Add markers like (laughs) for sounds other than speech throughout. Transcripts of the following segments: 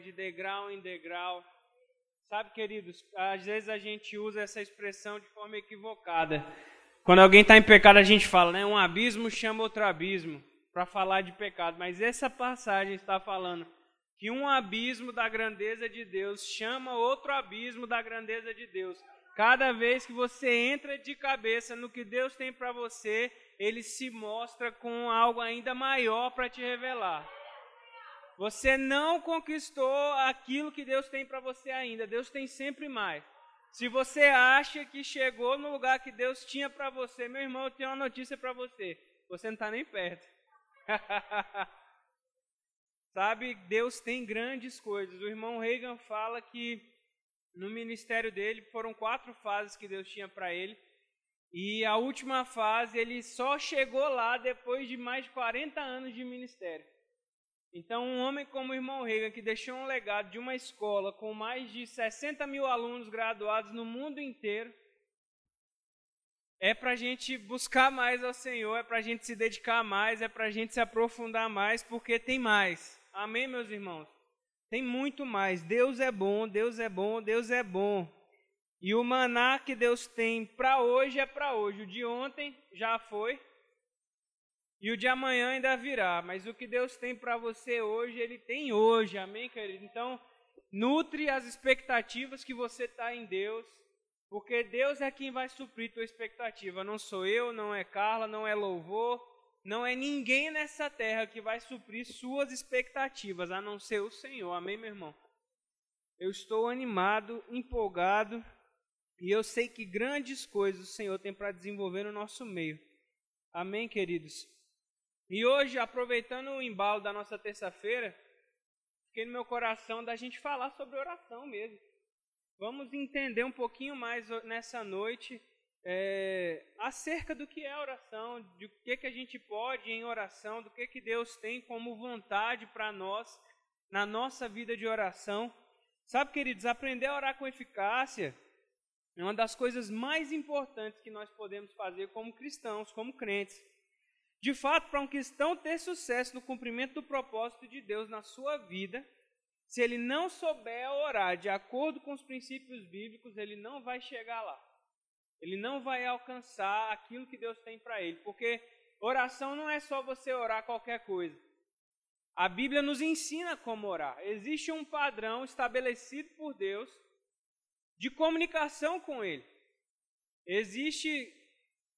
de degrau em degrau. Sabe, queridos, às vezes a gente usa essa expressão de forma equivocada. Quando alguém está em pecado, a gente fala, né? Um abismo chama outro abismo para falar de pecado. Mas essa passagem está falando que um abismo da grandeza de Deus chama outro abismo da grandeza de Deus. Cada vez que você entra de cabeça no que Deus tem para você, ele se mostra com algo ainda maior para te revelar. Você não conquistou aquilo que Deus tem para você ainda. Deus tem sempre mais. Se você acha que chegou no lugar que Deus tinha para você, meu irmão, eu tenho uma notícia para você. Você não está nem perto. (laughs) Sabe, Deus tem grandes coisas. O irmão Reagan fala que no ministério dele foram quatro fases que Deus tinha para ele. E a última fase ele só chegou lá depois de mais de 40 anos de ministério. Então, um homem como o irmão Reagan, que deixou um legado de uma escola com mais de 60 mil alunos graduados no mundo inteiro, é para a gente buscar mais ao Senhor, é para a gente se dedicar mais, é para a gente se aprofundar mais, porque tem mais. Amém, meus irmãos? Tem muito mais. Deus é bom, Deus é bom, Deus é bom. E o maná que Deus tem para hoje é para hoje. O de ontem já foi. E o de amanhã ainda virá. Mas o que Deus tem para você hoje, Ele tem hoje. Amém, querido? Então, nutre as expectativas que você está em Deus. Porque Deus é quem vai suprir tua expectativa. Não sou eu, não é Carla, não é louvor. Não é ninguém nessa terra que vai suprir suas expectativas, a não ser o Senhor. Amém, meu irmão? Eu estou animado, empolgado e eu sei que grandes coisas o Senhor tem para desenvolver no nosso meio. Amém, queridos? E hoje, aproveitando o embalo da nossa terça-feira, fiquei no meu coração da gente falar sobre oração mesmo. Vamos entender um pouquinho mais nessa noite é, acerca do que é oração, do que, que a gente pode em oração, do que, que Deus tem como vontade para nós na nossa vida de oração. Sabe, queridos, aprender a orar com eficácia é uma das coisas mais importantes que nós podemos fazer como cristãos, como crentes. De fato, para um cristão ter sucesso no cumprimento do propósito de Deus na sua vida, se ele não souber orar de acordo com os princípios bíblicos, ele não vai chegar lá. Ele não vai alcançar aquilo que Deus tem para ele, porque oração não é só você orar qualquer coisa. A Bíblia nos ensina como orar. Existe um padrão estabelecido por Deus de comunicação com Ele. Existe,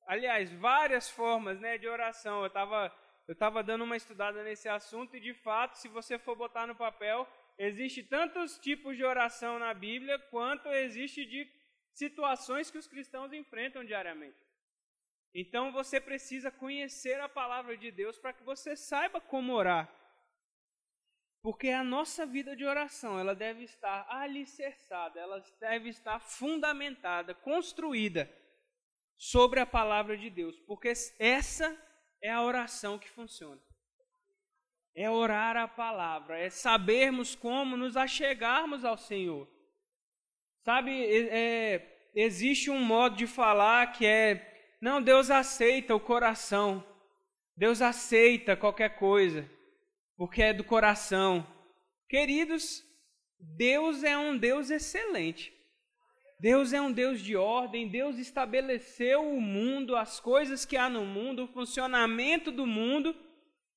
aliás, várias formas né, de oração. Eu estava eu tava dando uma estudada nesse assunto e, de fato, se você for botar no papel, existe tantos tipos de oração na Bíblia quanto existe de situações que os cristãos enfrentam diariamente. Então você precisa conhecer a palavra de Deus para que você saiba como orar. Porque a nossa vida de oração, ela deve estar alicerçada, ela deve estar fundamentada, construída sobre a palavra de Deus, porque essa é a oração que funciona. É orar a palavra, é sabermos como nos achegarmos ao Senhor. Sabe, é, existe um modo de falar que é: não, Deus aceita o coração, Deus aceita qualquer coisa porque é do coração. Queridos, Deus é um Deus excelente. Deus é um Deus de ordem, Deus estabeleceu o mundo, as coisas que há no mundo, o funcionamento do mundo.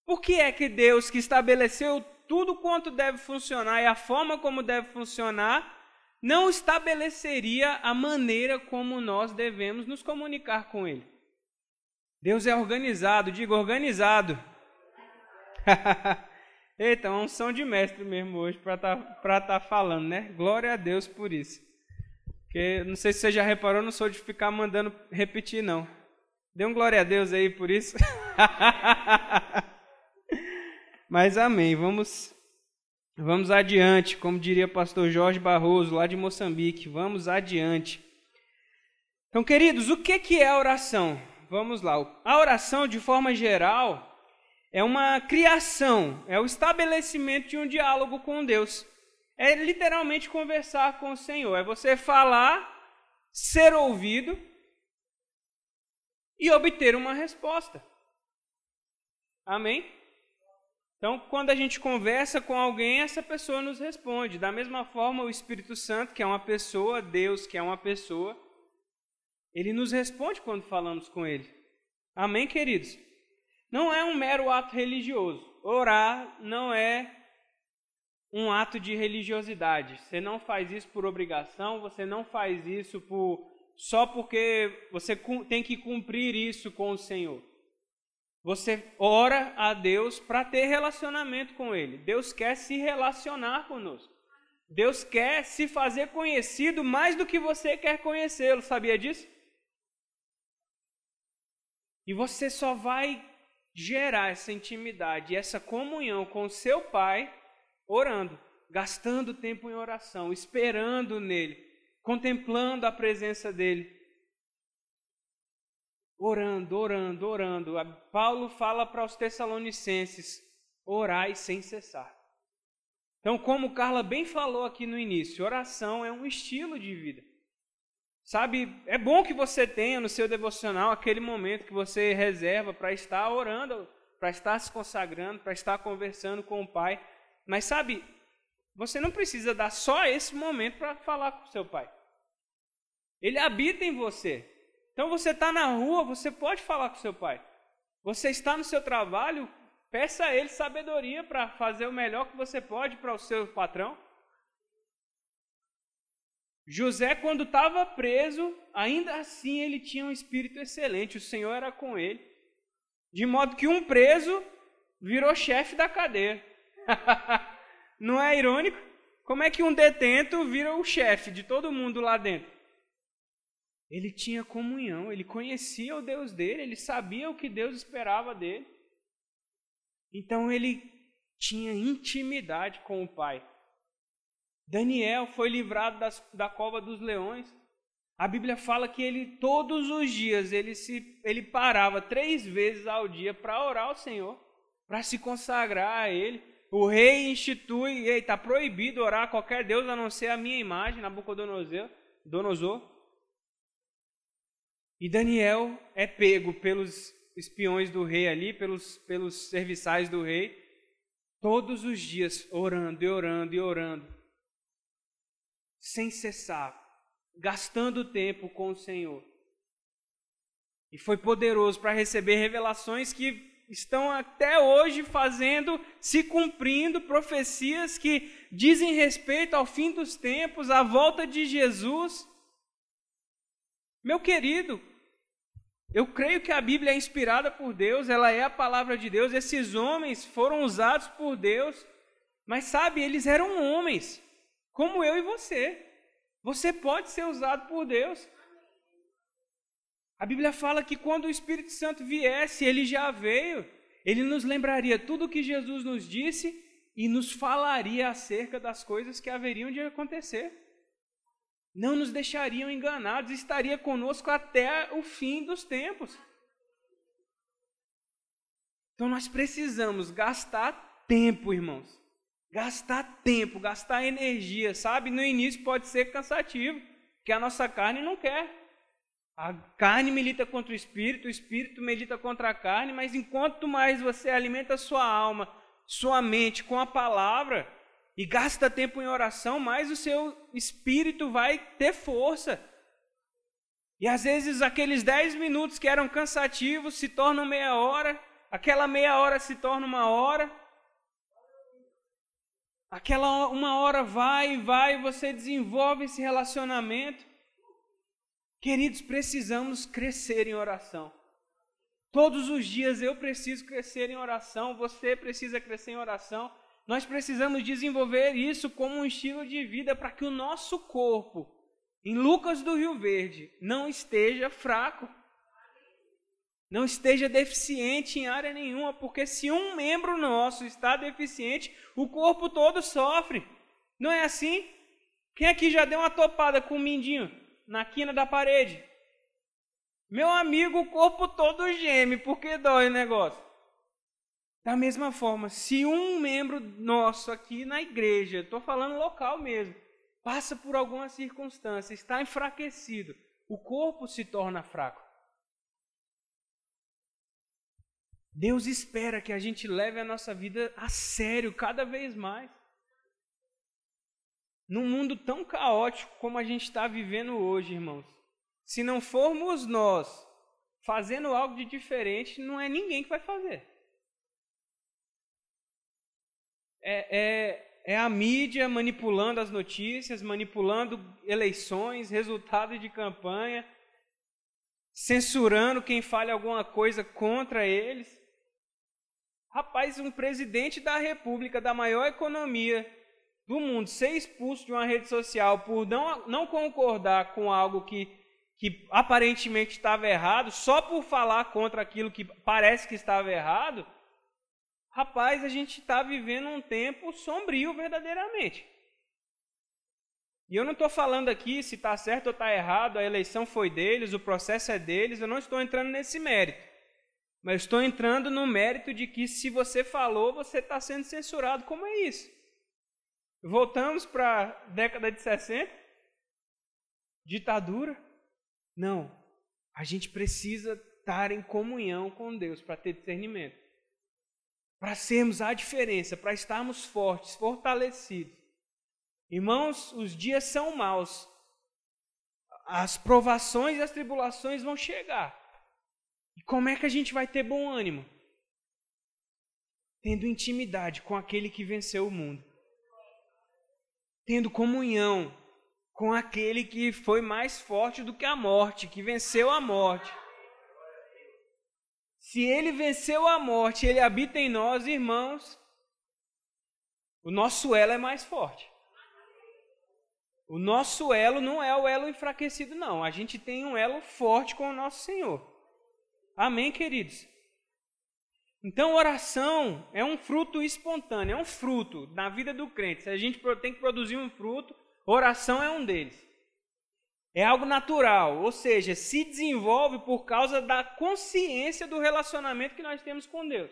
Por que é que Deus, que estabeleceu tudo quanto deve funcionar e a forma como deve funcionar, não estabeleceria a maneira como nós devemos nos comunicar com Ele? Deus é organizado, digo organizado. (laughs) Eita, uma unção de mestre mesmo hoje para estar tá, tá falando, né? Glória a Deus por isso. Porque não sei se você já reparou, não sou de ficar mandando repetir, não. Dê um glória a Deus aí por isso. (laughs) Mas amém. Vamos, vamos adiante, como diria pastor Jorge Barroso, lá de Moçambique. Vamos adiante. Então, queridos, o que é a oração? Vamos lá. A oração, de forma geral, é uma criação, é o estabelecimento de um diálogo com Deus. É literalmente conversar com o Senhor, é você falar, ser ouvido e obter uma resposta. Amém? Então, quando a gente conversa com alguém, essa pessoa nos responde. Da mesma forma, o Espírito Santo, que é uma pessoa, Deus, que é uma pessoa, ele nos responde quando falamos com ele. Amém, queridos? Não é um mero ato religioso. Orar não é um ato de religiosidade. Você não faz isso por obrigação, você não faz isso por só porque você tem que cumprir isso com o Senhor. Você ora a Deus para ter relacionamento com Ele. Deus quer se relacionar conosco. Deus quer se fazer conhecido mais do que você quer conhecê-lo. Sabia disso? E você só vai gerar essa intimidade, essa comunhão com seu Pai orando, gastando tempo em oração, esperando nele, contemplando a presença dele orando, orando, orando. Paulo fala para os Tessalonicenses: orai sem cessar. Então, como Carla bem falou aqui no início, oração é um estilo de vida. Sabe, é bom que você tenha no seu devocional aquele momento que você reserva para estar orando, para estar se consagrando, para estar conversando com o Pai. Mas sabe, você não precisa dar só esse momento para falar com seu Pai. Ele habita em você. Então você está na rua, você pode falar com seu pai. Você está no seu trabalho, peça a ele sabedoria para fazer o melhor que você pode para o seu patrão. José, quando estava preso, ainda assim ele tinha um espírito excelente, o Senhor era com ele. De modo que um preso virou chefe da cadeia. (laughs) Não é irônico? Como é que um detento vira o chefe de todo mundo lá dentro? Ele tinha comunhão, ele conhecia o Deus dele, ele sabia o que Deus esperava dele. Então ele tinha intimidade com o Pai. Daniel foi livrado das, da cova dos leões. A Bíblia fala que ele todos os dias ele se ele parava três vezes ao dia para orar ao Senhor, para se consagrar a Ele. O rei institui, está proibido orar a qualquer Deus a não ser a minha imagem, Nabucodonosor. Donosor. E Daniel é pego pelos espiões do rei ali, pelos, pelos serviçais do rei, todos os dias orando e orando e orando, sem cessar, gastando tempo com o Senhor. E foi poderoso para receber revelações que estão até hoje fazendo, se cumprindo, profecias que dizem respeito ao fim dos tempos, à volta de Jesus. Meu querido, eu creio que a Bíblia é inspirada por Deus, ela é a palavra de Deus. Esses homens foram usados por Deus, mas sabe, eles eram homens, como eu e você. Você pode ser usado por Deus. A Bíblia fala que quando o Espírito Santo viesse, ele já veio, ele nos lembraria tudo o que Jesus nos disse e nos falaria acerca das coisas que haveriam de acontecer não nos deixariam enganados, estaria conosco até o fim dos tempos. Então nós precisamos gastar tempo, irmãos. Gastar tempo, gastar energia, sabe? No início pode ser cansativo, porque a nossa carne não quer. A carne milita contra o espírito, o espírito milita contra a carne, mas enquanto mais você alimenta sua alma, sua mente com a palavra, e gasta tempo em oração, mais o seu espírito vai ter força. E às vezes aqueles dez minutos que eram cansativos se tornam meia hora, aquela meia hora se torna uma hora. Aquela uma hora vai e vai, você desenvolve esse relacionamento. Queridos, precisamos crescer em oração. Todos os dias eu preciso crescer em oração, você precisa crescer em oração. Nós precisamos desenvolver isso como um estilo de vida para que o nosso corpo, em Lucas do Rio Verde, não esteja fraco, não esteja deficiente em área nenhuma, porque se um membro nosso está deficiente, o corpo todo sofre. Não é assim? Quem aqui já deu uma topada com o mindinho na quina da parede? Meu amigo, o corpo todo geme, porque dói o negócio. Da mesma forma, se um membro nosso aqui na igreja, estou falando local mesmo, passa por alguma circunstância, está enfraquecido, o corpo se torna fraco. Deus espera que a gente leve a nossa vida a sério cada vez mais. Num mundo tão caótico como a gente está vivendo hoje, irmãos, se não formos nós fazendo algo de diferente, não é ninguém que vai fazer. É, é, é a mídia manipulando as notícias, manipulando eleições, resultados de campanha, censurando quem fale alguma coisa contra eles. Rapaz, um presidente da república, da maior economia do mundo, ser expulso de uma rede social por não, não concordar com algo que, que aparentemente estava errado, só por falar contra aquilo que parece que estava errado, rapaz, a gente está vivendo um tempo sombrio verdadeiramente. E eu não estou falando aqui se está certo ou está errado, a eleição foi deles, o processo é deles, eu não estou entrando nesse mérito. Mas estou entrando no mérito de que se você falou, você está sendo censurado. Como é isso? Voltamos para a década de 60? Ditadura? Não. A gente precisa estar em comunhão com Deus para ter discernimento. Para sermos a diferença, para estarmos fortes, fortalecidos. Irmãos, os dias são maus. As provações e as tribulações vão chegar. E como é que a gente vai ter bom ânimo? Tendo intimidade com aquele que venceu o mundo. Tendo comunhão com aquele que foi mais forte do que a morte, que venceu a morte. Se ele venceu a morte, ele habita em nós, irmãos, o nosso elo é mais forte. O nosso elo não é o elo enfraquecido, não. A gente tem um elo forte com o nosso Senhor. Amém, queridos? Então, oração é um fruto espontâneo, é um fruto na vida do crente. Se a gente tem que produzir um fruto, oração é um deles. É algo natural, ou seja, se desenvolve por causa da consciência do relacionamento que nós temos com Deus.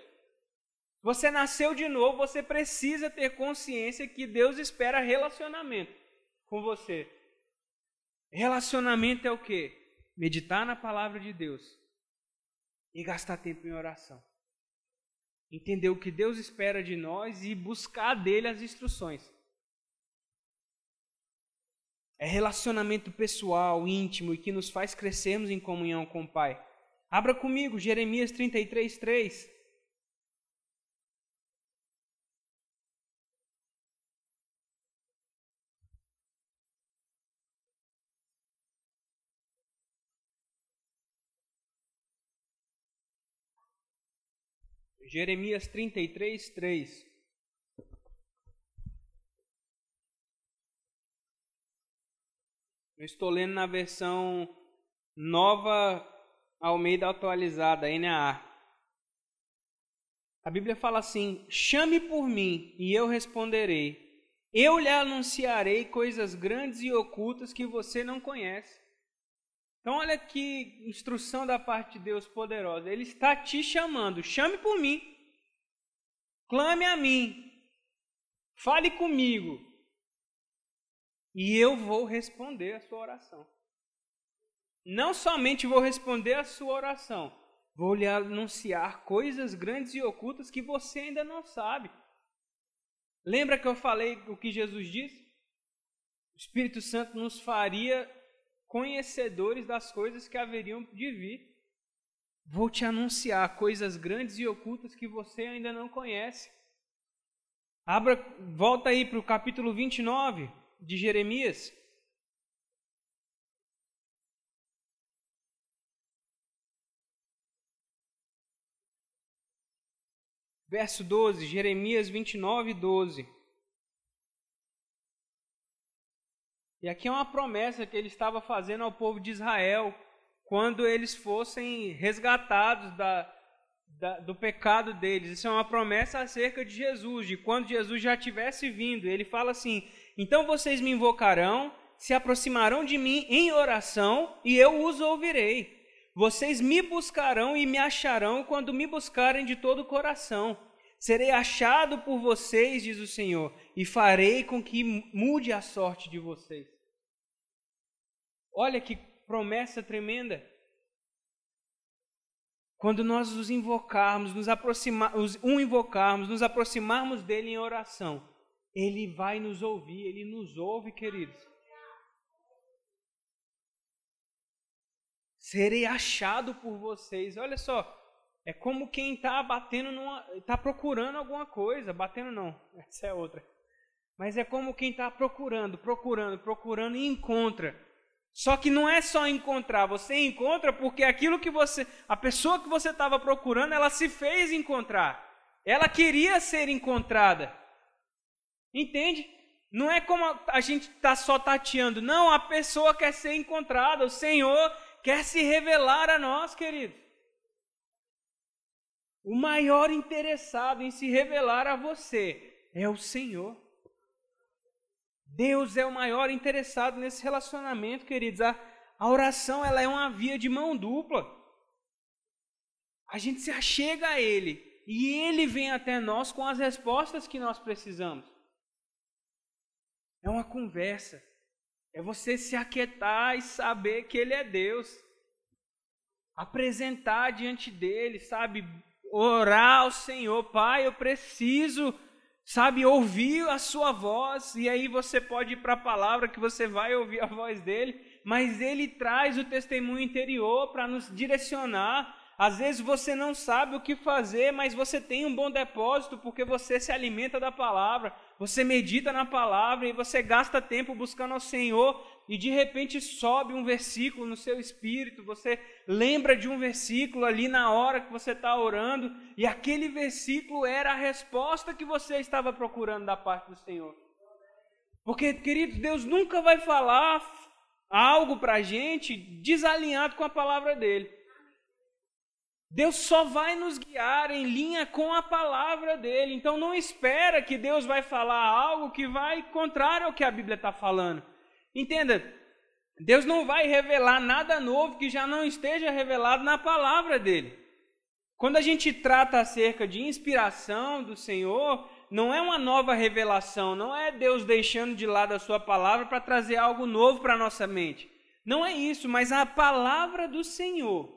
Você nasceu de novo, você precisa ter consciência que Deus espera relacionamento com você. Relacionamento é o quê? Meditar na palavra de Deus, e gastar tempo em oração. Entender o que Deus espera de nós e buscar dele as instruções. É relacionamento pessoal, íntimo e que nos faz crescermos em comunhão com o Pai. Abra comigo Jeremias 33, 3. Jeremias 33, 3. Eu estou lendo na versão nova Almeida atualizada, NAA. A Bíblia fala assim: chame por mim e eu responderei. Eu lhe anunciarei coisas grandes e ocultas que você não conhece. Então, olha que instrução da parte de Deus poderosa. Ele está te chamando. Chame por mim. Clame a mim. Fale comigo. E eu vou responder a sua oração. Não somente vou responder a sua oração, vou lhe anunciar coisas grandes e ocultas que você ainda não sabe. Lembra que eu falei o que Jesus disse? O Espírito Santo nos faria conhecedores das coisas que haveriam de vir. Vou te anunciar coisas grandes e ocultas que você ainda não conhece. Abra, volta aí para o capítulo 29 de Jeremias. Verso 12, Jeremias 29, 12. E aqui é uma promessa que ele estava fazendo ao povo de Israel quando eles fossem resgatados da, da, do pecado deles. Isso é uma promessa acerca de Jesus, de quando Jesus já tivesse vindo. Ele fala assim: Então vocês me invocarão, se aproximarão de mim em oração, e eu os ouvirei. Vocês me buscarão e me acharão quando me buscarem de todo o coração. Serei achado por vocês, diz o Senhor, e farei com que mude a sorte de vocês. Olha que promessa tremenda. quando nós os invocarmos, nos aproximar, um invocarmos, nos aproximarmos dele em oração, ele vai nos ouvir, ele nos ouve, queridos. Serei achado por vocês. Olha só, é como quem está batendo numa. está procurando alguma coisa. Batendo não, essa é outra. Mas é como quem está procurando, procurando, procurando e encontra. Só que não é só encontrar, você encontra porque aquilo que você, a pessoa que você estava procurando, ela se fez encontrar. Ela queria ser encontrada. Entende? Não é como a gente está só tateando. Não, a pessoa quer ser encontrada. O Senhor quer se revelar a nós, queridos. O maior interessado em se revelar a você é o Senhor. Deus é o maior interessado nesse relacionamento, queridos. A, a oração ela é uma via de mão dupla. A gente se achega a Ele e Ele vem até nós com as respostas que nós precisamos. É uma conversa. É você se aquietar e saber que Ele é Deus. Apresentar diante dele, sabe? Orar ao Senhor, Pai, eu preciso sabe, ouvir a sua voz, e aí você pode ir para a palavra que você vai ouvir a voz dele, mas ele traz o testemunho interior para nos direcionar. Às vezes você não sabe o que fazer, mas você tem um bom depósito porque você se alimenta da palavra, você medita na palavra e você gasta tempo buscando ao Senhor e de repente sobe um versículo no seu espírito, você lembra de um versículo ali na hora que você está orando, e aquele versículo era a resposta que você estava procurando da parte do Senhor. Porque, queridos, Deus nunca vai falar algo para a gente desalinhado com a palavra dele. Deus só vai nos guiar em linha com a palavra dele. Então não espera que Deus vai falar algo que vai contrário ao que a Bíblia está falando. Entenda, Deus não vai revelar nada novo que já não esteja revelado na palavra dele. Quando a gente trata acerca de inspiração do Senhor, não é uma nova revelação, não é Deus deixando de lado a sua palavra para trazer algo novo para a nossa mente. Não é isso, mas a palavra do Senhor.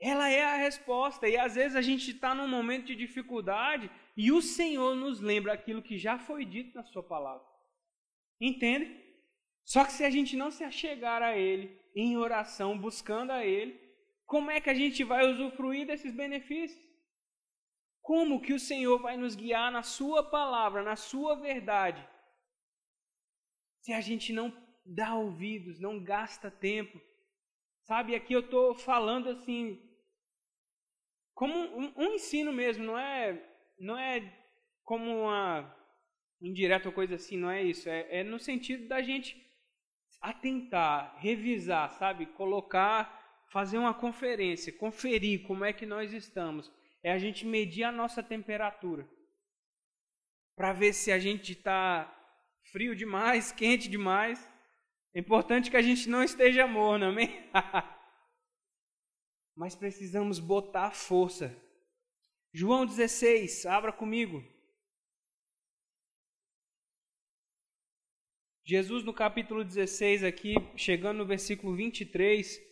Ela é a resposta. E às vezes a gente está num momento de dificuldade e o Senhor nos lembra aquilo que já foi dito na Sua palavra. Entende? Só que se a gente não se achegar a Ele em oração, buscando a Ele, como é que a gente vai usufruir desses benefícios? Como que o Senhor vai nos guiar na Sua palavra, na Sua verdade, se a gente não dá ouvidos, não gasta tempo? Sabe, aqui eu estou falando assim, como um, um, ensino mesmo, não é, não é como uma indireta ou coisa assim, não é isso. É, é no sentido da gente atentar, revisar, sabe? Colocar, fazer uma conferência, conferir como é que nós estamos. É a gente medir a nossa temperatura. Para ver se a gente está frio demais, (laughs) quente demais. É importante que a gente não esteja morno, amém? (laughs) Mas precisamos botar força. João 16, abra comigo. Jesus, no capítulo 16, aqui, chegando no versículo 23,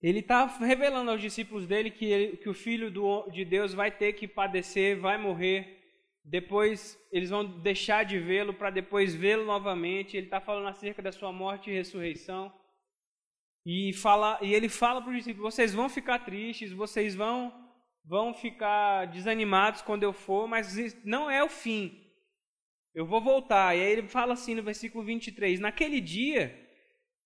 ele está revelando aos discípulos dele que, ele, que o Filho do, de Deus vai ter que padecer, vai morrer. Depois eles vão deixar de vê-lo para depois vê-lo novamente. Ele está falando acerca da sua morte e ressurreição. E, fala, e ele fala para os discípulos: vocês vão ficar tristes, vocês vão, vão ficar desanimados quando eu for, mas não é o fim. Eu vou voltar. E aí ele fala assim no versículo 23: Naquele dia,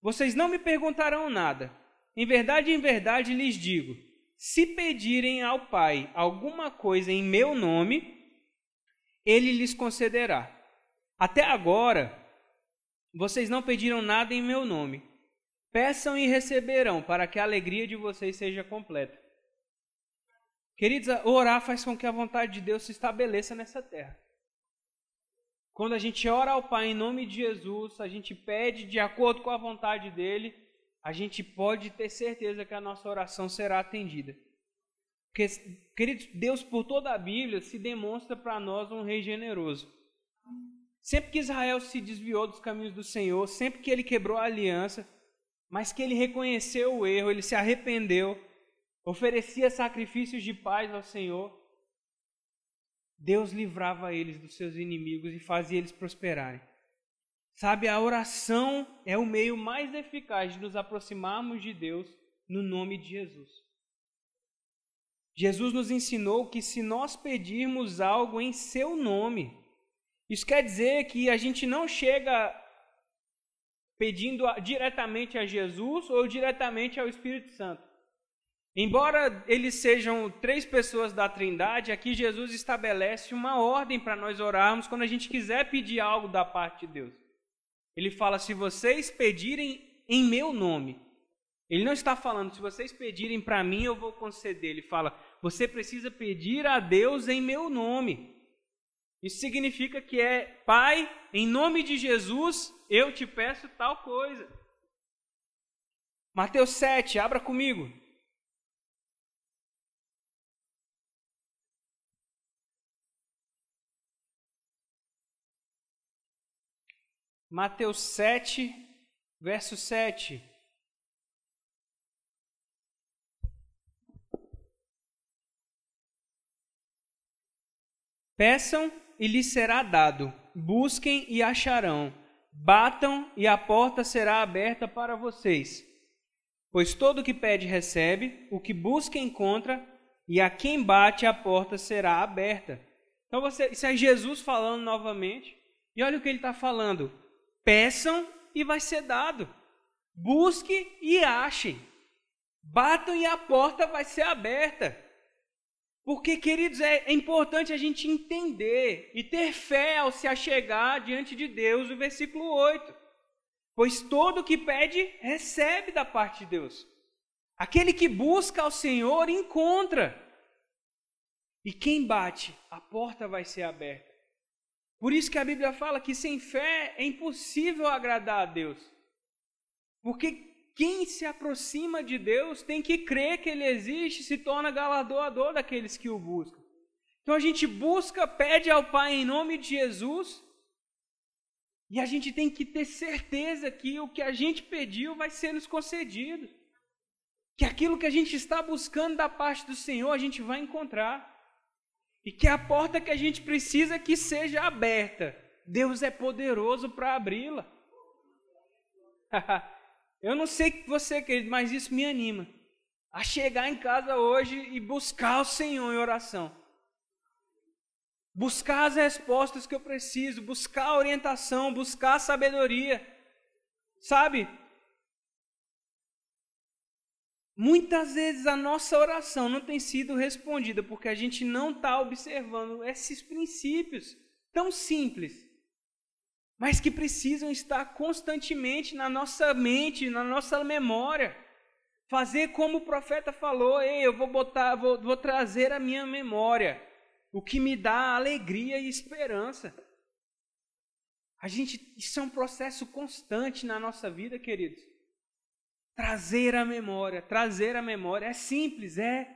vocês não me perguntarão nada. Em verdade, em verdade lhes digo: se pedirem ao Pai alguma coisa em meu nome, ele lhes concederá. Até agora, vocês não pediram nada em meu nome. Peçam e receberão, para que a alegria de vocês seja completa. Queridos, orar faz com que a vontade de Deus se estabeleça nessa terra. Quando a gente ora ao Pai em nome de Jesus, a gente pede de acordo com a vontade dele, a gente pode ter certeza que a nossa oração será atendida. Porque, queridos, Deus por toda a Bíblia se demonstra para nós um rei generoso. Sempre que Israel se desviou dos caminhos do Senhor, sempre que ele quebrou a aliança, mas que ele reconheceu o erro, ele se arrependeu, oferecia sacrifícios de paz ao Senhor, Deus livrava eles dos seus inimigos e fazia eles prosperarem. Sabe, a oração é o meio mais eficaz de nos aproximarmos de Deus no nome de Jesus. Jesus nos ensinou que se nós pedirmos algo em seu nome, isso quer dizer que a gente não chega pedindo diretamente a Jesus ou diretamente ao Espírito Santo. Embora eles sejam três pessoas da Trindade, aqui Jesus estabelece uma ordem para nós orarmos quando a gente quiser pedir algo da parte de Deus. Ele fala: se vocês pedirem em meu nome. Ele não está falando, se vocês pedirem para mim, eu vou conceder. Ele fala, você precisa pedir a Deus em meu nome. Isso significa que é, Pai, em nome de Jesus, eu te peço tal coisa. Mateus 7, abra comigo. Mateus 7, verso 7. Peçam e lhes será dado, busquem e acharão, batam e a porta será aberta para vocês. Pois todo o que pede recebe, o que busca encontra, e a quem bate a porta será aberta. Então você, isso é Jesus falando novamente. E olha o que ele está falando Peçam e vai ser dado. Busque e achem. Batam e a porta vai ser aberta. Porque, queridos, é, importante a gente entender e ter fé ao se achegar diante de Deus, o versículo 8. Pois todo que pede, recebe da parte de Deus. Aquele que busca ao Senhor, encontra. E quem bate, a porta vai ser aberta. Por isso que a Bíblia fala que sem fé é impossível agradar a Deus. Porque quem se aproxima de Deus tem que crer que Ele existe e se torna galardoador daqueles que o buscam. Então a gente busca, pede ao Pai em nome de Jesus, e a gente tem que ter certeza que o que a gente pediu vai ser nos concedido. Que aquilo que a gente está buscando da parte do Senhor a gente vai encontrar. E que a porta que a gente precisa que seja aberta. Deus é poderoso para abri-la. (laughs) Eu não sei você, querido, mas isso me anima. A chegar em casa hoje e buscar o Senhor em oração. Buscar as respostas que eu preciso, buscar a orientação, buscar a sabedoria. Sabe? Muitas vezes a nossa oração não tem sido respondida porque a gente não está observando esses princípios tão simples, mas que precisam estar constantemente na nossa mente, na nossa memória. Fazer como o profeta falou, Ei, eu vou botar, vou, vou trazer a minha memória, o que me dá alegria e esperança. A gente, isso é um processo constante na nossa vida, queridos. Trazer a memória, trazer a memória. É simples, é.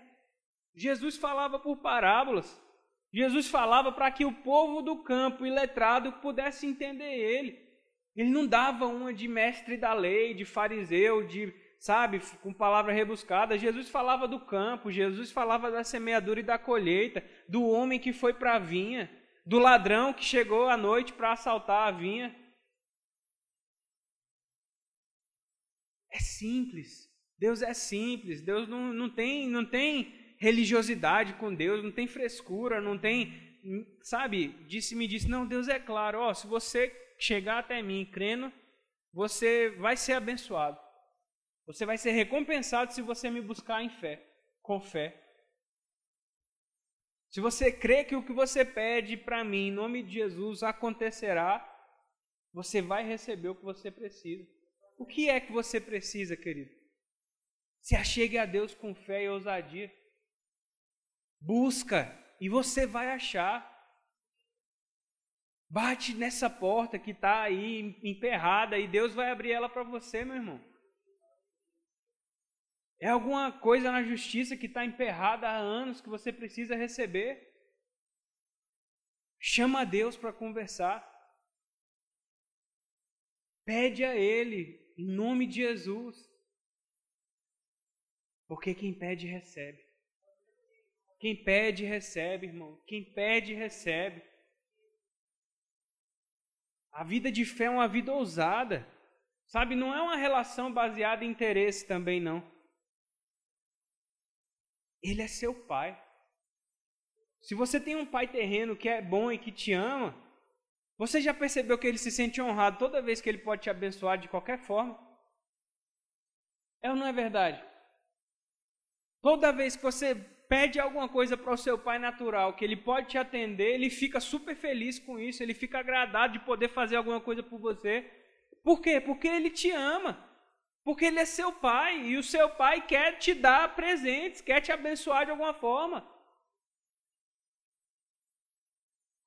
Jesus falava por parábolas. Jesus falava para que o povo do campo iletrado pudesse entender ele. Ele não dava uma de mestre da lei, de fariseu, de, sabe, com palavra rebuscada. Jesus falava do campo, Jesus falava da semeadura e da colheita, do homem que foi para a vinha, do ladrão que chegou à noite para assaltar a vinha. É simples. Deus é simples. Deus não, não, tem, não tem religiosidade com Deus, não tem frescura, não tem. Sabe? Disse, me disse: não, Deus é claro. Ó, se você chegar até mim crendo, você vai ser abençoado. Você vai ser recompensado se você me buscar em fé, com fé. Se você crê que o que você pede para mim, em nome de Jesus, acontecerá, você vai receber o que você precisa. O que é que você precisa, querido? Se achegue a Deus com fé e ousadia. Busca e você vai achar. Bate nessa porta que está aí emperrada e Deus vai abrir ela para você, meu irmão. É alguma coisa na justiça que está emperrada há anos que você precisa receber? Chama a Deus para conversar. Pede a Ele em nome de Jesus. Porque quem pede, recebe. Quem pede, recebe, irmão. Quem pede, recebe. A vida de fé é uma vida ousada. Sabe, não é uma relação baseada em interesse também, não. Ele é seu pai. Se você tem um pai terreno que é bom e que te ama, você já percebeu que ele se sente honrado toda vez que ele pode te abençoar de qualquer forma? É ou não é verdade? Toda vez que você pede alguma coisa para o seu pai natural, que ele pode te atender, ele fica super feliz com isso, ele fica agradado de poder fazer alguma coisa por você. Por quê? Porque ele te ama. Porque ele é seu pai e o seu pai quer te dar presentes, quer te abençoar de alguma forma.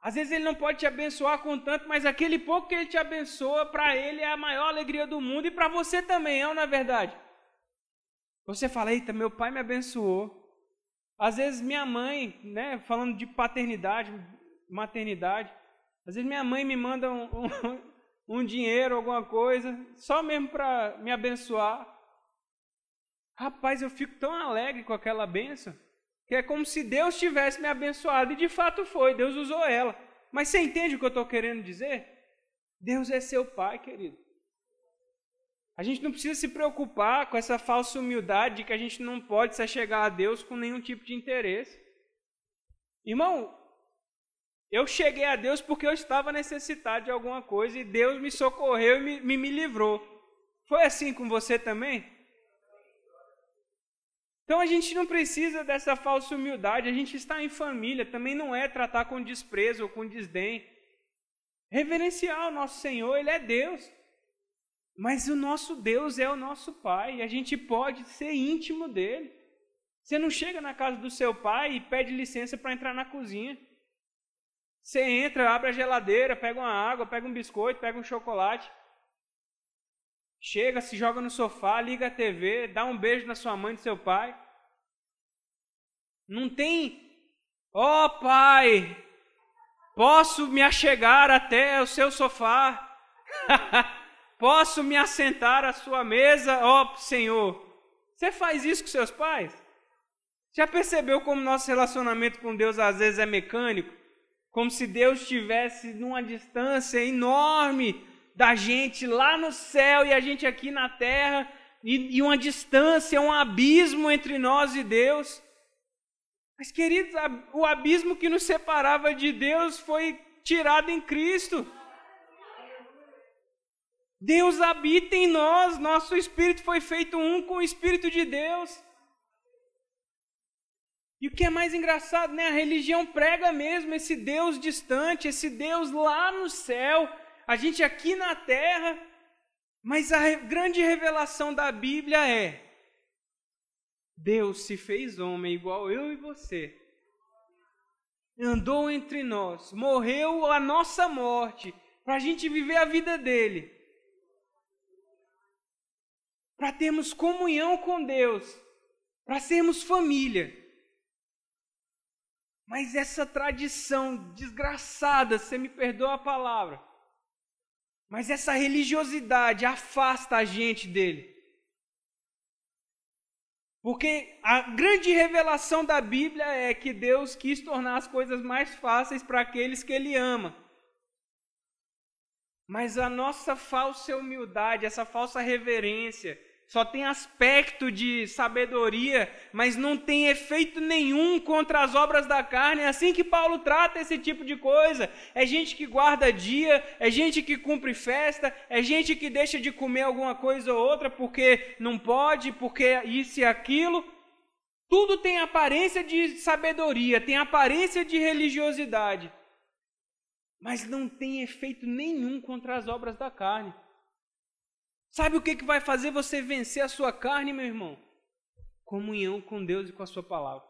Às vezes ele não pode te abençoar com tanto, mas aquele pouco que ele te abençoa, para ele é a maior alegria do mundo e para você também, é não é verdade? Você fala, eita, meu pai me abençoou. Às vezes minha mãe, né, falando de paternidade, maternidade, às vezes minha mãe me manda um, um, (laughs) um dinheiro, alguma coisa, só mesmo para me abençoar. Rapaz, eu fico tão alegre com aquela benção, que é como se Deus tivesse me abençoado, e de fato foi, Deus usou ela. Mas você entende o que eu estou querendo dizer? Deus é seu pai, querido. A gente não precisa se preocupar com essa falsa humildade de que a gente não pode se chegar a Deus com nenhum tipo de interesse. Irmão, eu cheguei a Deus porque eu estava necessitado de alguma coisa e Deus me socorreu e me, me, me livrou. Foi assim com você também? Então a gente não precisa dessa falsa humildade, a gente está em família, também não é tratar com desprezo ou com desdém. Reverenciar o nosso Senhor, Ele é Deus. Mas o nosso Deus é o nosso Pai, e a gente pode ser íntimo dele. Você não chega na casa do seu pai e pede licença para entrar na cozinha. Você entra, abre a geladeira, pega uma água, pega um biscoito, pega um chocolate. Chega, se joga no sofá, liga a TV, dá um beijo na sua mãe e seu pai. Não tem, ó oh, pai, posso me achegar até o seu sofá. (laughs) Posso me assentar à sua mesa, ó Senhor? Você faz isso com seus pais? Já percebeu como nosso relacionamento com Deus às vezes é mecânico? Como se Deus estivesse numa distância enorme da gente lá no céu e a gente aqui na terra, e, e uma distância, um abismo entre nós e Deus. Mas, queridos, o abismo que nos separava de Deus foi tirado em Cristo. Deus habita em nós, nosso espírito foi feito um com o espírito de Deus. E o que é mais engraçado, né? A religião prega mesmo esse Deus distante, esse Deus lá no céu, a gente aqui na terra. Mas a grande revelação da Bíblia é: Deus se fez homem igual eu e você. Andou entre nós, morreu a nossa morte, para a gente viver a vida dele para termos comunhão com Deus, para sermos família. Mas essa tradição desgraçada, você me perdoa a palavra, mas essa religiosidade afasta a gente dele. Porque a grande revelação da Bíblia é que Deus quis tornar as coisas mais fáceis para aqueles que Ele ama. Mas a nossa falsa humildade, essa falsa reverência, só tem aspecto de sabedoria, mas não tem efeito nenhum contra as obras da carne. É assim que Paulo trata esse tipo de coisa. É gente que guarda dia, é gente que cumpre festa, é gente que deixa de comer alguma coisa ou outra porque não pode, porque isso e aquilo. Tudo tem aparência de sabedoria, tem aparência de religiosidade, mas não tem efeito nenhum contra as obras da carne. Sabe o que, que vai fazer você vencer a sua carne, meu irmão? Comunhão com Deus e com a sua palavra.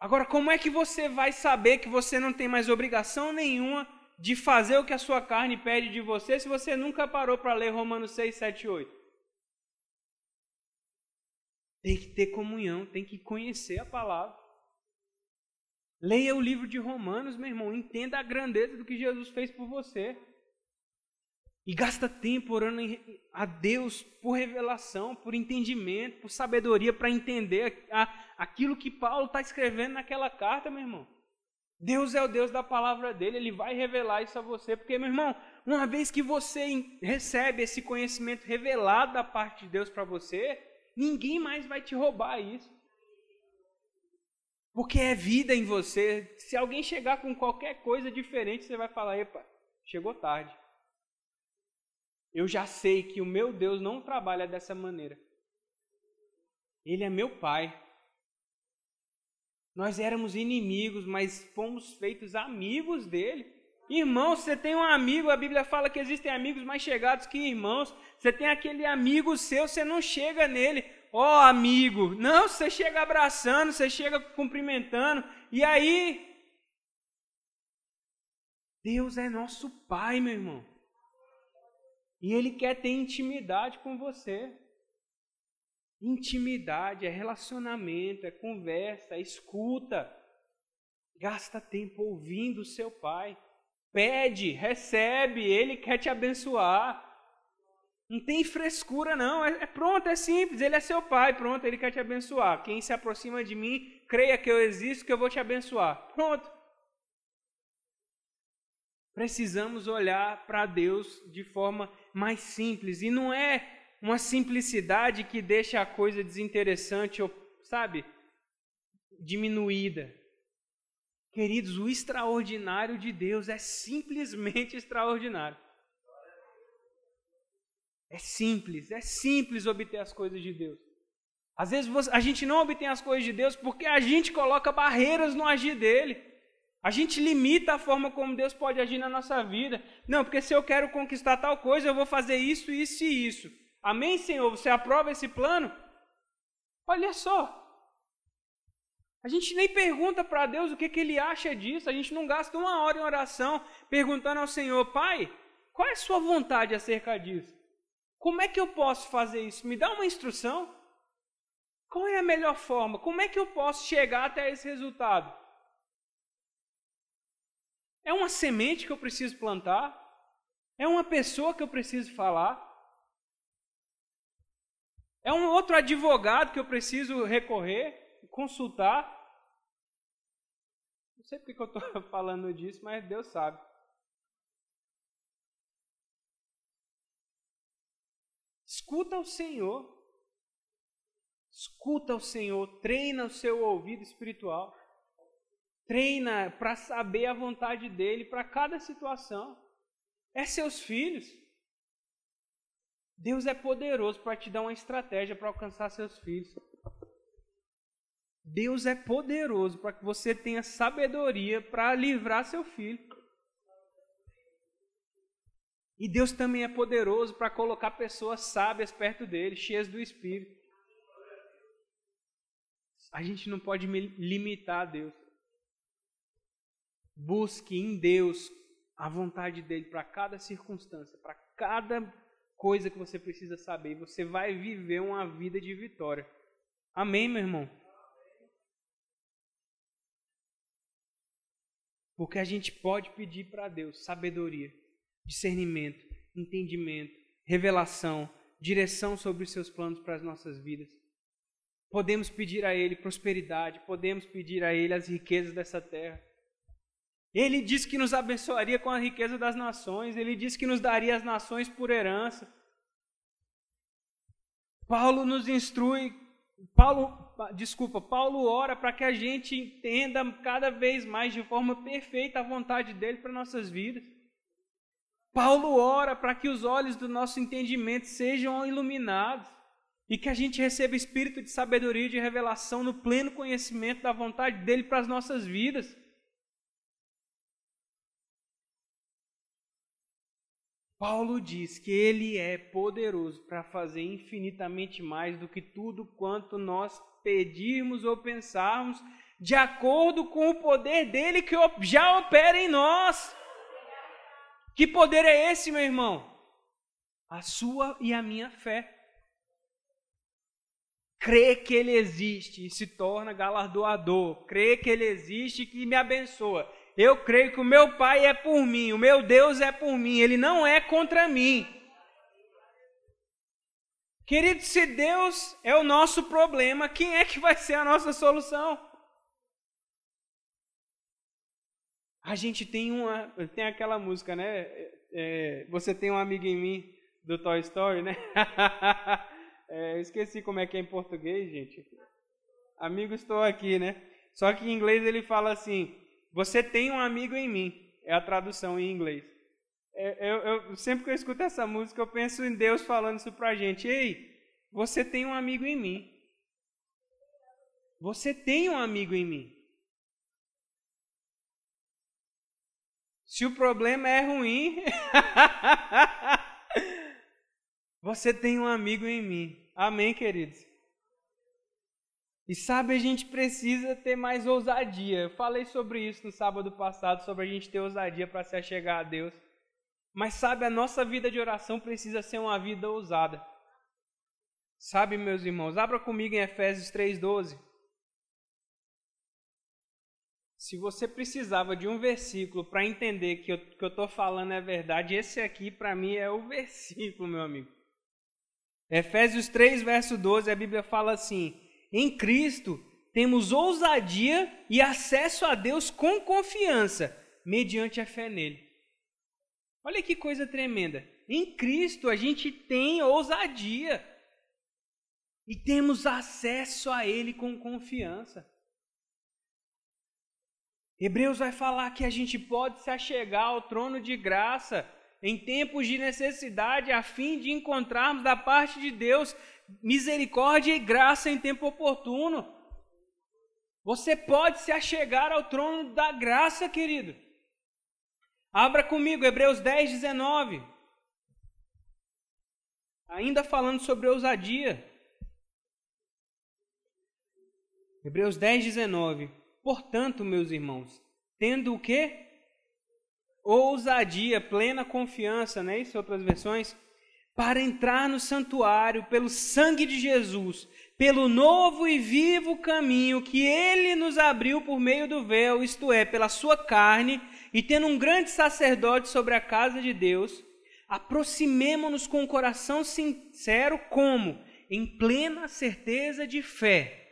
Agora, como é que você vai saber que você não tem mais obrigação nenhuma de fazer o que a sua carne pede de você se você nunca parou para ler Romanos 6, 7 e 8? Tem que ter comunhão, tem que conhecer a palavra. Leia o livro de Romanos, meu irmão, entenda a grandeza do que Jesus fez por você. E gasta tempo orando a Deus por revelação, por entendimento, por sabedoria, para entender aquilo que Paulo está escrevendo naquela carta, meu irmão. Deus é o Deus da palavra dele, ele vai revelar isso a você, porque, meu irmão, uma vez que você recebe esse conhecimento revelado da parte de Deus para você, ninguém mais vai te roubar isso. Porque é vida em você. Se alguém chegar com qualquer coisa diferente, você vai falar: epa, chegou tarde. Eu já sei que o meu Deus não trabalha dessa maneira. Ele é meu Pai. Nós éramos inimigos, mas fomos feitos amigos dele. Irmão, você tem um amigo, a Bíblia fala que existem amigos mais chegados que irmãos. Você tem aquele amigo seu, você não chega nele, ó oh, amigo. Não, você chega abraçando, você chega cumprimentando. E aí, Deus é nosso Pai, meu irmão. E Ele quer ter intimidade com você. Intimidade é relacionamento, é conversa, é escuta. Gasta tempo ouvindo o seu Pai. Pede, recebe, Ele quer te abençoar. Não tem frescura, não. É, é, pronto, é simples. Ele é seu pai, pronto, ele quer te abençoar. Quem se aproxima de mim, creia que eu existo, que eu vou te abençoar. Pronto. Precisamos olhar para Deus de forma mais simples. E não é uma simplicidade que deixa a coisa desinteressante ou, sabe, diminuída. Queridos, o extraordinário de Deus é simplesmente (laughs) extraordinário. É simples, é simples obter as coisas de Deus. Às vezes a gente não obtém as coisas de Deus porque a gente coloca barreiras no agir dele. A gente limita a forma como Deus pode agir na nossa vida. Não, porque se eu quero conquistar tal coisa, eu vou fazer isso, isso e isso. Amém, Senhor? Você aprova esse plano? Olha só, a gente nem pergunta para Deus o que, que Ele acha disso. A gente não gasta uma hora em oração perguntando ao Senhor, Pai, qual é a sua vontade acerca disso? Como é que eu posso fazer isso? Me dá uma instrução. Qual é a melhor forma? Como é que eu posso chegar até esse resultado? É uma semente que eu preciso plantar? É uma pessoa que eu preciso falar? É um outro advogado que eu preciso recorrer, consultar? Não sei porque eu estou (laughs) falando disso, mas Deus sabe. Escuta o Senhor. Escuta o Senhor. Treina o seu ouvido espiritual. Treina para saber a vontade dele para cada situação. É seus filhos. Deus é poderoso para te dar uma estratégia para alcançar seus filhos. Deus é poderoso para que você tenha sabedoria para livrar seu filho. E Deus também é poderoso para colocar pessoas sábias perto dele, cheias do Espírito. A gente não pode limitar a Deus. Busque em Deus a vontade dele para cada circunstância, para cada coisa que você precisa saber. E você vai viver uma vida de vitória. Amém, meu irmão? Porque a gente pode pedir para Deus sabedoria, discernimento, entendimento, revelação, direção sobre os seus planos para as nossas vidas. Podemos pedir a Ele prosperidade, podemos pedir a Ele as riquezas dessa terra. Ele disse que nos abençoaria com a riqueza das nações, ele disse que nos daria as nações por herança. Paulo nos instrui, Paulo desculpa, Paulo ora para que a gente entenda cada vez mais de forma perfeita a vontade dele para nossas vidas. Paulo ora para que os olhos do nosso entendimento sejam iluminados e que a gente receba espírito de sabedoria e de revelação no pleno conhecimento da vontade dele para as nossas vidas. Paulo diz que ele é poderoso para fazer infinitamente mais do que tudo quanto nós pedirmos ou pensarmos, de acordo com o poder dele que já opera em nós. Que poder é esse, meu irmão? A sua e a minha fé. Crê que Ele existe e se torna galardoador. Crê que Ele existe e que me abençoa. Eu creio que o meu Pai é por mim, o meu Deus é por mim, ele não é contra mim. Querido, se Deus é o nosso problema, quem é que vai ser a nossa solução? A gente tem uma. Tem aquela música, né? É, você tem um amigo em mim do Toy Story, né? (laughs) é, esqueci como é que é em português, gente. Amigo, estou aqui, né? Só que em inglês ele fala assim: Você tem um amigo em mim. É a tradução em inglês. É, eu, eu, sempre que eu escuto essa música, eu penso em Deus falando isso pra gente. Ei, você tem um amigo em mim. Você tem um amigo em mim. Se o problema é ruim, (laughs) você tem um amigo em mim. Amém, queridos? E sabe, a gente precisa ter mais ousadia. Eu falei sobre isso no sábado passado, sobre a gente ter ousadia para se achegar a Deus. Mas sabe, a nossa vida de oração precisa ser uma vida ousada. Sabe, meus irmãos, abra comigo em Efésios 3,12. Se você precisava de um versículo para entender que o que eu estou falando é verdade, esse aqui para mim é o (laughs) versículo, meu amigo. Efésios 3, verso 12, a Bíblia fala assim: Em Cristo temos ousadia e acesso a Deus com confiança, mediante a fé nele. Olha que coisa tremenda. Em Cristo a gente tem ousadia e temos acesso a Ele com confiança. Hebreus vai falar que a gente pode se achegar ao trono de graça em tempos de necessidade, a fim de encontrarmos da parte de Deus misericórdia e graça em tempo oportuno. Você pode se achegar ao trono da graça, querido. Abra comigo, Hebreus 10, 19. Ainda falando sobre ousadia. Hebreus 10, 19. Portanto, meus irmãos, tendo o quê? Ousadia, plena confiança, né? Isso outras versões. Para entrar no santuário pelo sangue de Jesus, pelo novo e vivo caminho que ele nos abriu por meio do véu, isto é, pela sua carne, e tendo um grande sacerdote sobre a casa de Deus, aproximemo-nos com o um coração sincero, como? Em plena certeza de fé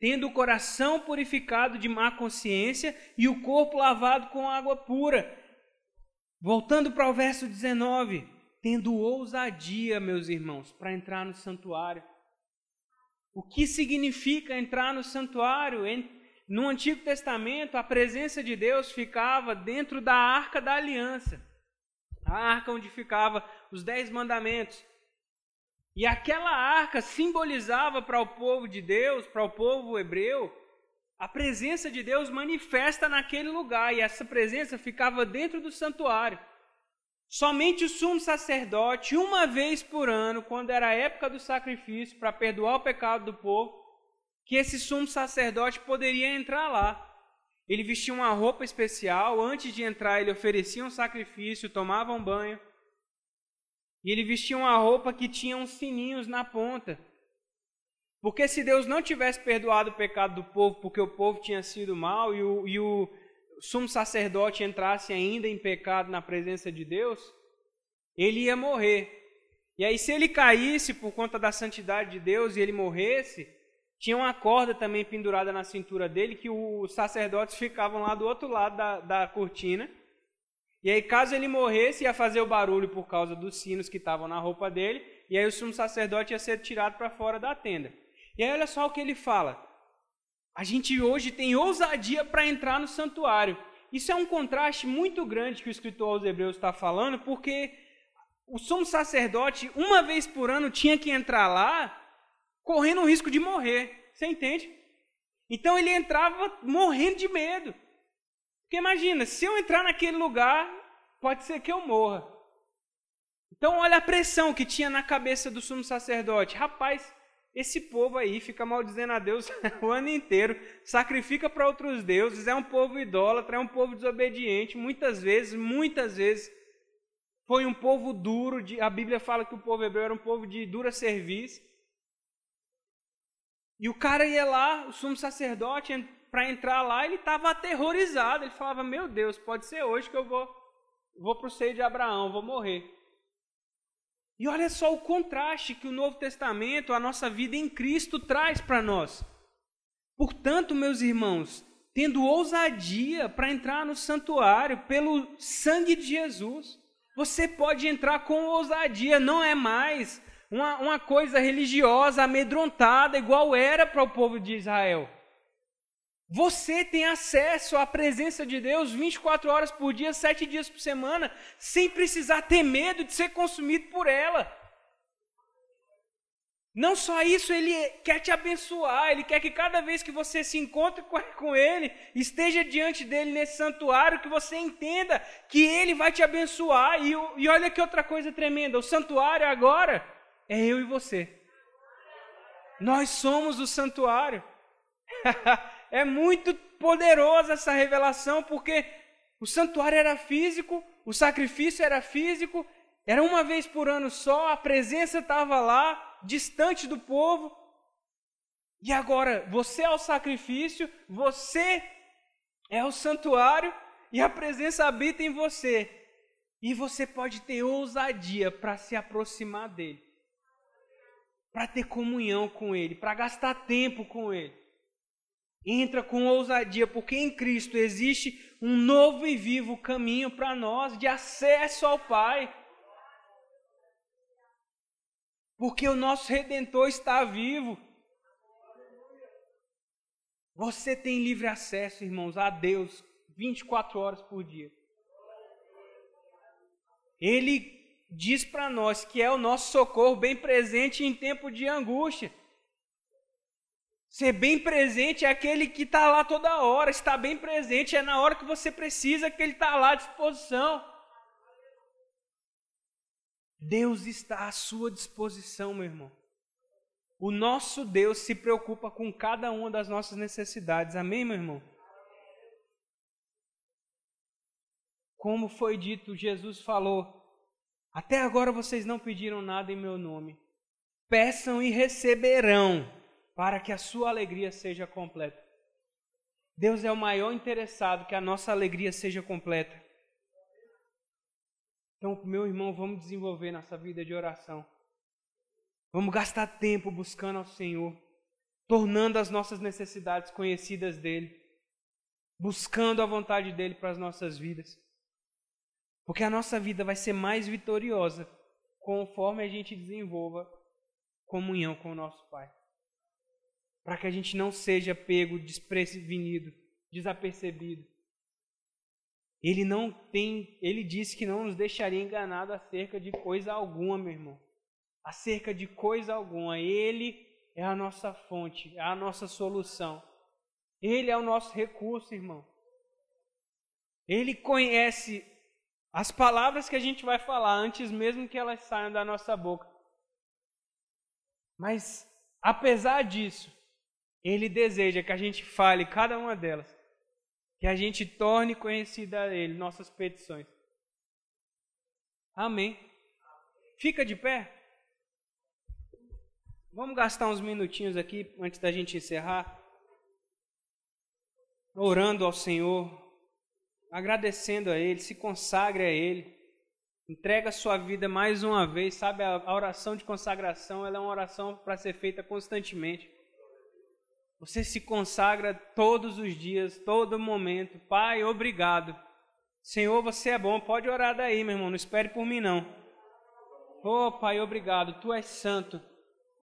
tendo o coração purificado de má consciência e o corpo lavado com água pura. Voltando para o verso 19, tendo ousadia, meus irmãos, para entrar no santuário. O que significa entrar no santuário? No Antigo Testamento, a presença de Deus ficava dentro da arca da aliança, a arca onde ficava os dez mandamentos. E aquela arca simbolizava para o povo de Deus, para o povo hebreu, a presença de Deus manifesta naquele lugar, e essa presença ficava dentro do santuário. Somente o sumo sacerdote, uma vez por ano, quando era a época do sacrifício, para perdoar o pecado do povo, que esse sumo sacerdote poderia entrar lá. Ele vestia uma roupa especial, antes de entrar, ele oferecia um sacrifício, tomava um banho. E ele vestia uma roupa que tinha uns sininhos na ponta. Porque se Deus não tivesse perdoado o pecado do povo, porque o povo tinha sido mal e o, e o sumo sacerdote entrasse ainda em pecado na presença de Deus, ele ia morrer. E aí, se ele caísse por conta da santidade de Deus e ele morresse, tinha uma corda também pendurada na cintura dele que os sacerdotes ficavam lá do outro lado da, da cortina e aí, caso ele morresse, ia fazer o barulho por causa dos sinos que estavam na roupa dele, e aí o sumo sacerdote ia ser tirado para fora da tenda. E aí, olha só o que ele fala. A gente hoje tem ousadia para entrar no santuário. Isso é um contraste muito grande que o escritor aos Hebreus está falando, porque o sumo sacerdote, uma vez por ano, tinha que entrar lá correndo o risco de morrer. Você entende? Então ele entrava morrendo de medo. Porque imagina, se eu entrar naquele lugar, pode ser que eu morra. Então, olha a pressão que tinha na cabeça do sumo sacerdote. Rapaz, esse povo aí fica maldizendo a Deus (laughs) o ano inteiro, sacrifica para outros deuses, é um povo idólatra, é um povo desobediente. Muitas vezes, muitas vezes, foi um povo duro. De, a Bíblia fala que o povo hebreu era um povo de dura serviço. E o cara ia lá, o sumo sacerdote, para entrar lá, ele estava aterrorizado. Ele falava: Meu Deus, pode ser hoje que eu vou, vou para o seio de Abraão, vou morrer. E olha só o contraste que o Novo Testamento, a nossa vida em Cristo, traz para nós. Portanto, meus irmãos, tendo ousadia para entrar no santuário pelo sangue de Jesus, você pode entrar com ousadia, não é mais uma, uma coisa religiosa amedrontada, igual era para o povo de Israel. Você tem acesso à presença de Deus 24 horas por dia, 7 dias por semana, sem precisar ter medo de ser consumido por ela. Não só isso, ele quer te abençoar, ele quer que cada vez que você se encontre com ele, esteja diante dele nesse santuário, que você entenda que ele vai te abençoar. E, e olha que outra coisa tremenda: o santuário agora é eu e você. Nós somos o santuário. (laughs) é muito poderosa essa revelação, porque o santuário era físico, o sacrifício era físico, era uma vez por ano só, a presença estava lá, distante do povo. E agora, você é o sacrifício, você é o santuário e a presença habita em você. E você pode ter ousadia para se aproximar dele para ter comunhão com Ele, para gastar tempo com Ele. Entra com ousadia, porque em Cristo existe um novo e vivo caminho para nós de acesso ao Pai. Porque o nosso redentor está vivo. Você tem livre acesso, irmãos, a Deus 24 horas por dia. Ele diz para nós que é o nosso socorro bem presente em tempo de angústia. Ser bem presente é aquele que está lá toda hora, está bem presente, é na hora que você precisa que ele está lá à disposição. Deus está à sua disposição, meu irmão. O nosso Deus se preocupa com cada uma das nossas necessidades. Amém, meu irmão? Como foi dito, Jesus falou: até agora vocês não pediram nada em meu nome. Peçam e receberão, para que a sua alegria seja completa. Deus é o maior interessado que a nossa alegria seja completa. Então, meu irmão, vamos desenvolver nossa vida de oração. Vamos gastar tempo buscando ao Senhor, tornando as nossas necessidades conhecidas dEle, buscando a vontade dEle para as nossas vidas. Porque a nossa vida vai ser mais vitoriosa conforme a gente desenvolva comunhão com o nosso Pai. Para que a gente não seja pego desprevenido, desapercebido. Ele não tem, ele disse que não nos deixaria enganado acerca de coisa alguma, meu irmão. Acerca de coisa alguma. Ele é a nossa fonte, é a nossa solução. Ele é o nosso recurso, irmão. Ele conhece as palavras que a gente vai falar antes mesmo que elas saiam da nossa boca. Mas, apesar disso, Ele deseja que a gente fale cada uma delas, que a gente torne conhecida a Ele nossas petições. Amém. Fica de pé. Vamos gastar uns minutinhos aqui antes da gente encerrar, orando ao Senhor, agradecendo a Ele, se consagre a Ele, entrega sua vida mais uma vez, sabe? A oração de consagração ela é uma oração para ser feita constantemente. Você se consagra todos os dias, todo momento. Pai, obrigado. Senhor, você é bom. Pode orar daí, meu irmão. Não espere por mim, não. Oh, Pai, obrigado. Tu és santo.